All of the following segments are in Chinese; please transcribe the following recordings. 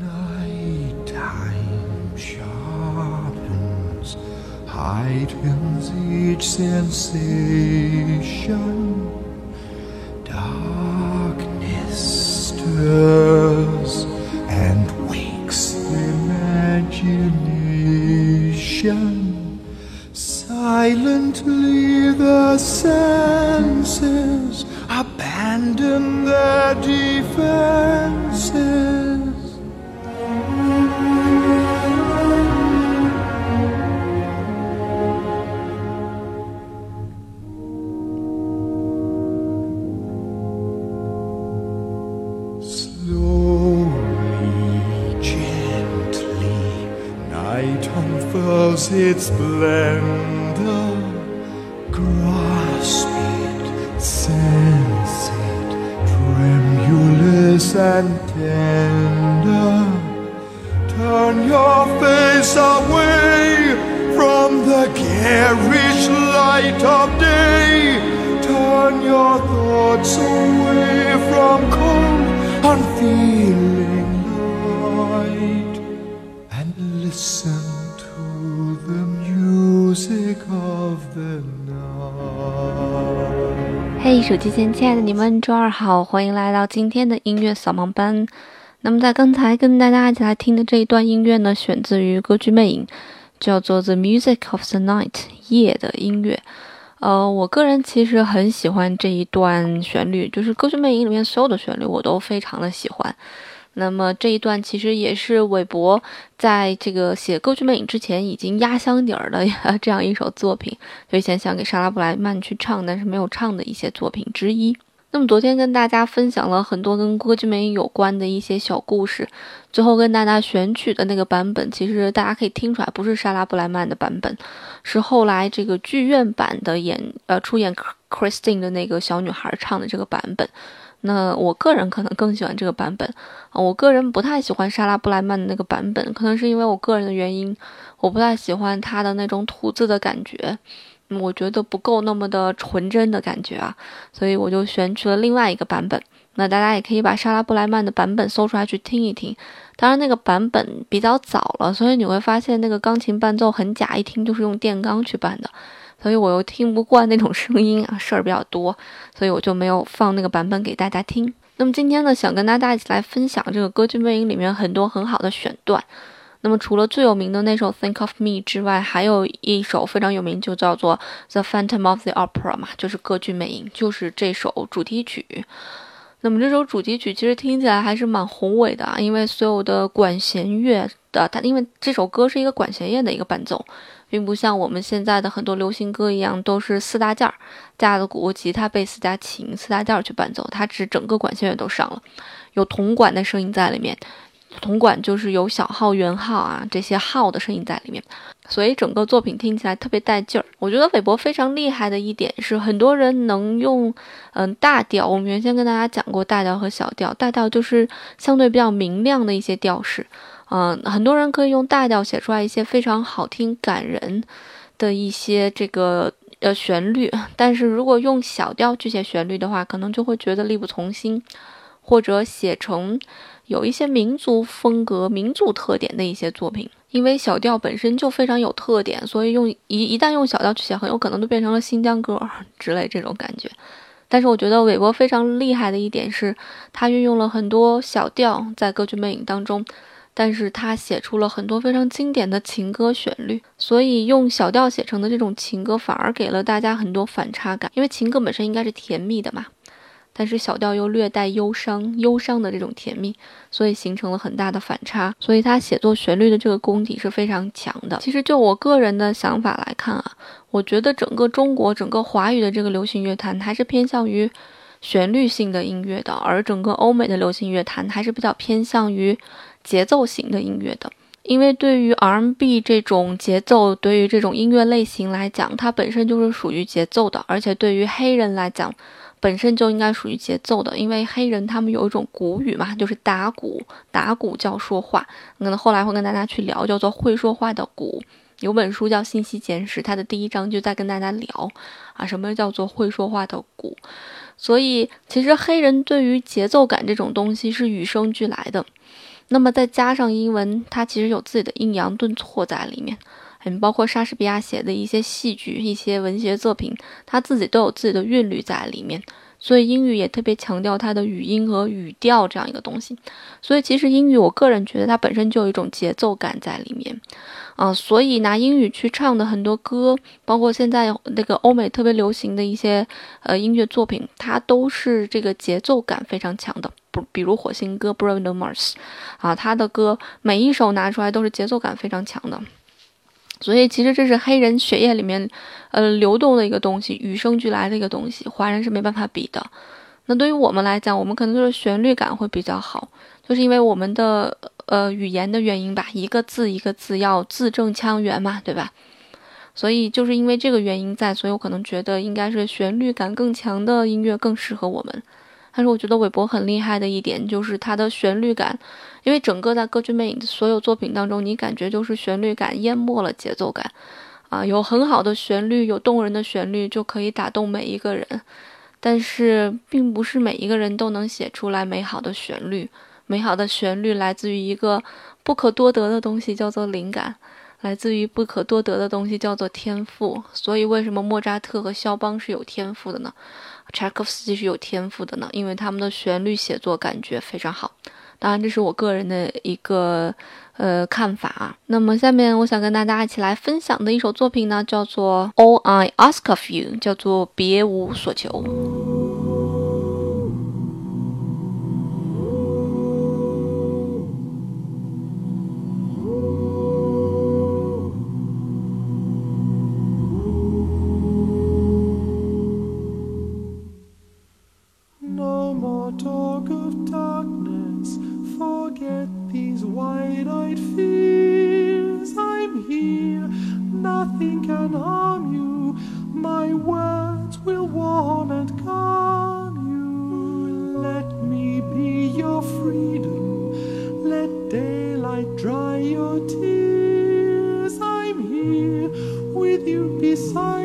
Nighttime sharpens, heightens each sensation. Darkness stirs and wakes imagination. Silently the senses abandon their defenses. Splendor. Grasp it, sense it, tremulous and tender. Turn your face away from the garish light of day. Turn your thoughts away from cold, unfeeling music of the night. 嘿手机前亲爱的你们，周二好，欢迎来到今天的音乐扫盲班。那么在刚才跟大家一起来听的这一段音乐呢，选自于歌剧《魅影》，叫做《The Music of the Night》夜的音乐。呃，我个人其实很喜欢这一段旋律，就是歌剧《魅影》里面所有的旋律我都非常的喜欢。那么这一段其实也是韦伯在这个写《歌剧魅影》之前已经压箱底儿的 这样一首作品，就以前想给莎拉布莱曼去唱，但是没有唱的一些作品之一。那么昨天跟大家分享了很多跟歌剧魅影有关的一些小故事，最后跟大家选取的那个版本，其实大家可以听出来不是莎拉布莱曼的版本，是后来这个剧院版的演呃出演 Christine 的那个小女孩唱的这个版本。那我个人可能更喜欢这个版本啊，我个人不太喜欢莎拉布莱曼的那个版本，可能是因为我个人的原因，我不太喜欢她的那种吐字的感觉，我觉得不够那么的纯真的感觉啊，所以我就选取了另外一个版本。那大家也可以把莎拉布莱曼的版本搜出来去听一听，当然那个版本比较早了，所以你会发现那个钢琴伴奏很假，一听就是用电钢去伴的。所以我又听不惯那种声音啊，事儿比较多，所以我就没有放那个版本给大家听。那么今天呢，想跟大家一起来分享这个歌剧魅影里面很多很好的选段。那么除了最有名的那首《Think of Me》之外，还有一首非常有名，就叫做《The Phantom of the Opera》嘛，就是歌剧魅影，就是这首主题曲。那么这首主题曲其实听起来还是蛮宏伟的啊，因为所有的管弦乐的它，因为这首歌是一个管弦乐的一个伴奏。并不像我们现在的很多流行歌一样，都是四大件儿，架子鼓、吉他、贝斯加琴四大件儿去伴奏，它只整个管弦乐都上了，有铜管的声音在里面，铜管就是有小号、圆号啊这些号的声音在里面，所以整个作品听起来特别带劲儿。我觉得韦伯非常厉害的一点是，很多人能用嗯大调，我们原先跟大家讲过大调和小调，大调就是相对比较明亮的一些调式。嗯，很多人可以用大调写出来一些非常好听、感人的一些这个呃旋律，但是如果用小调去写旋律的话，可能就会觉得力不从心，或者写成有一些民族风格、民族特点的一些作品。因为小调本身就非常有特点，所以用一一旦用小调去写，很有可能都变成了新疆歌 之类这种感觉。但是我觉得韦伯非常厉害的一点是，他运用了很多小调在歌剧魅影当中。但是他写出了很多非常经典的情歌旋律，所以用小调写成的这种情歌反而给了大家很多反差感。因为情歌本身应该是甜蜜的嘛，但是小调又略带忧伤，忧伤的这种甜蜜，所以形成了很大的反差。所以他写作旋律的这个功底是非常强的。其实就我个人的想法来看啊，我觉得整个中国整个华语的这个流行乐坛还是偏向于旋律性的音乐的，而整个欧美的流行乐坛还是比较偏向于。节奏型的音乐的，因为对于 R&B 这种节奏，对于这种音乐类型来讲，它本身就是属于节奏的，而且对于黑人来讲，本身就应该属于节奏的，因为黑人他们有一种鼓语嘛，就是打鼓，打鼓叫说话。可能后来会跟大家去聊，叫做会说话的鼓。有本书叫《信息简史》，它的第一章就在跟大家聊啊，什么叫做会说话的鼓。所以其实黑人对于节奏感这种东西是与生俱来的。那么再加上英文，它其实有自己的抑扬顿挫在里面。嗯，包括莎士比亚写的一些戏剧、一些文学作品，他自己都有自己的韵律在里面。所以英语也特别强调它的语音和语调这样一个东西。所以其实英语，我个人觉得它本身就有一种节奏感在里面。啊，所以拿英语去唱的很多歌，包括现在那个欧美特别流行的一些呃音乐作品，它都是这个节奏感非常强的。不，比如火星哥 Bruno Mars，啊，他的歌每一首拿出来都是节奏感非常强的。所以其实这是黑人血液里面，呃，流动的一个东西，与生俱来的一个东西，华人是没办法比的。那对于我们来讲，我们可能就是旋律感会比较好，就是因为我们的呃语言的原因吧，一个字一个字要字正腔圆嘛，对吧？所以就是因为这个原因在，所以我可能觉得应该是旋律感更强的音乐更适合我们。但是我觉得韦伯很厉害的一点就是他的旋律感，因为整个在《歌剧魅影》的所有作品当中，你感觉就是旋律感淹没了节奏感，啊，有很好的旋律，有动人的旋律就可以打动每一个人。但是并不是每一个人都能写出来美好的旋律，美好的旋律来自于一个不可多得的东西，叫做灵感。来自于不可多得的东西叫做天赋，所以为什么莫扎特和肖邦是有天赋的呢？柴可夫斯基是有天赋的呢？因为他们的旋律写作感觉非常好。当然，这是我个人的一个呃看法啊。那么下面我想跟大家一起来分享的一首作品呢，叫做《All I Ask of You》，叫做别无所求。nothing can harm you. My words will warm and calm you. Let me be your freedom. Let daylight dry your tears. I'm here with you beside.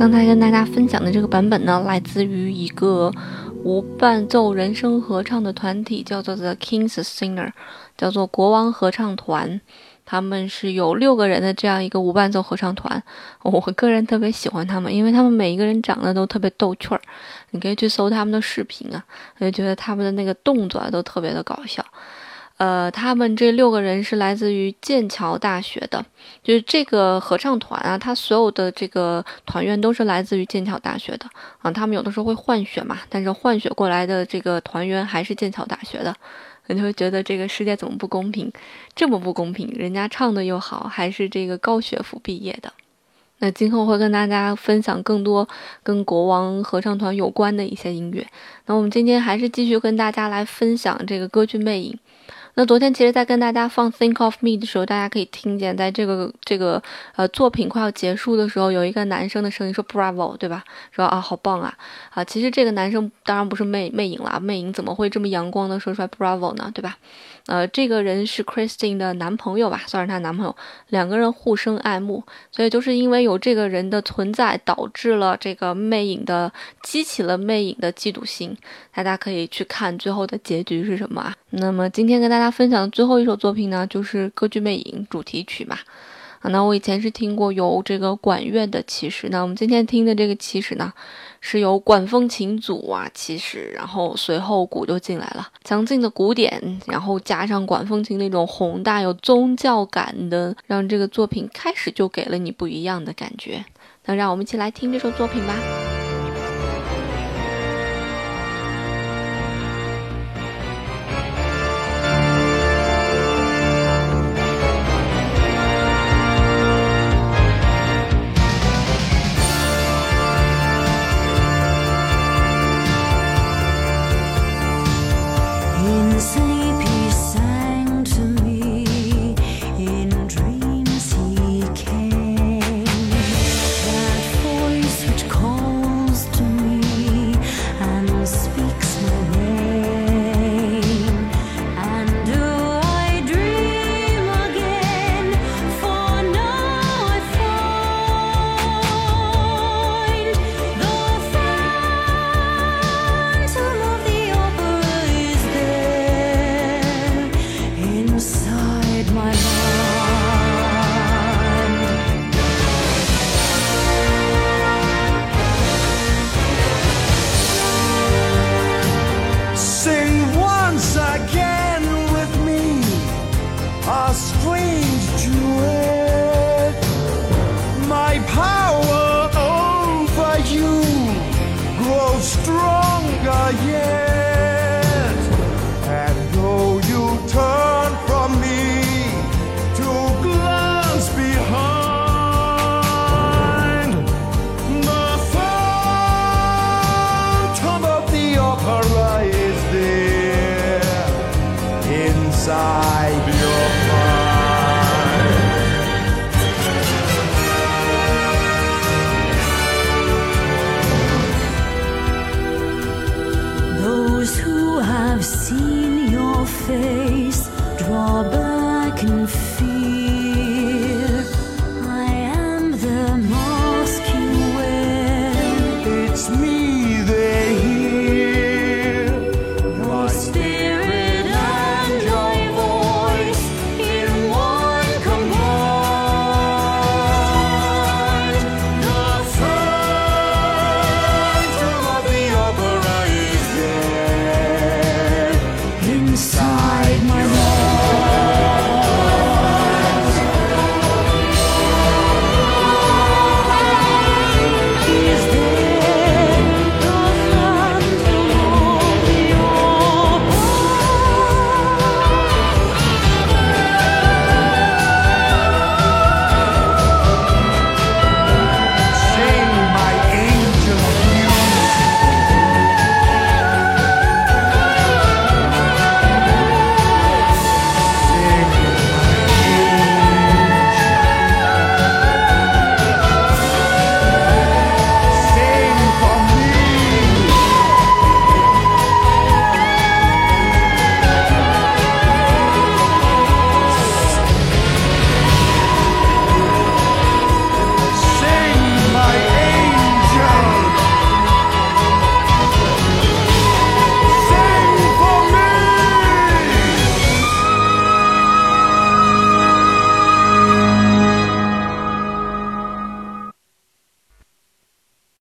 刚才跟大家分享的这个版本呢，来自于一个无伴奏人声合唱的团体，叫做 The Kings Singer，叫做国王合唱团。他们是有六个人的这样一个无伴奏合唱团。我个人特别喜欢他们，因为他们每一个人长得都特别逗趣儿。你可以去搜他们的视频啊，我就觉得他们的那个动作啊都特别的搞笑。呃，他们这六个人是来自于剑桥大学的，就是这个合唱团啊，他所有的这个团员都是来自于剑桥大学的啊。他们有的时候会换血嘛，但是换血过来的这个团员还是剑桥大学的，你就会觉得这个世界怎么不公平，这么不公平？人家唱的又好，还是这个高学府毕业的。那今后会跟大家分享更多跟国王合唱团有关的一些音乐。那我们今天还是继续跟大家来分享这个歌剧《魅影》。那昨天其实，在跟大家放《Think of Me》的时候，大家可以听见，在这个这个呃作品快要结束的时候，有一个男生的声音说 “Bravo”，对吧？说啊，好棒啊！啊，其实这个男生当然不是魅魅影了，魅影怎么会这么阳光的说出来 “Bravo” 呢？对吧？呃，这个人是 Christine 的男朋友吧，算是她男朋友，两个人互生爱慕，所以就是因为有这个人的存在，导致了这个魅影的激起了魅影的嫉妒心。大家可以去看最后的结局是什么啊？那么今天跟大大家分享的最后一首作品呢，就是歌剧《魅影》主题曲嘛。啊，那我以前是听过有这个管乐的起始，那我们今天听的这个起始呢，是由管风琴组啊起始，然后随后鼓就进来了，强劲的鼓点，然后加上管风琴那种宏大有宗教感的，让这个作品开始就给了你不一样的感觉。那让我们一起来听这首作品吧。a strange duet. My power over you grows stronger yet. And though you turn from me to glance behind, the phantom of the opera is there inside your face, draw back and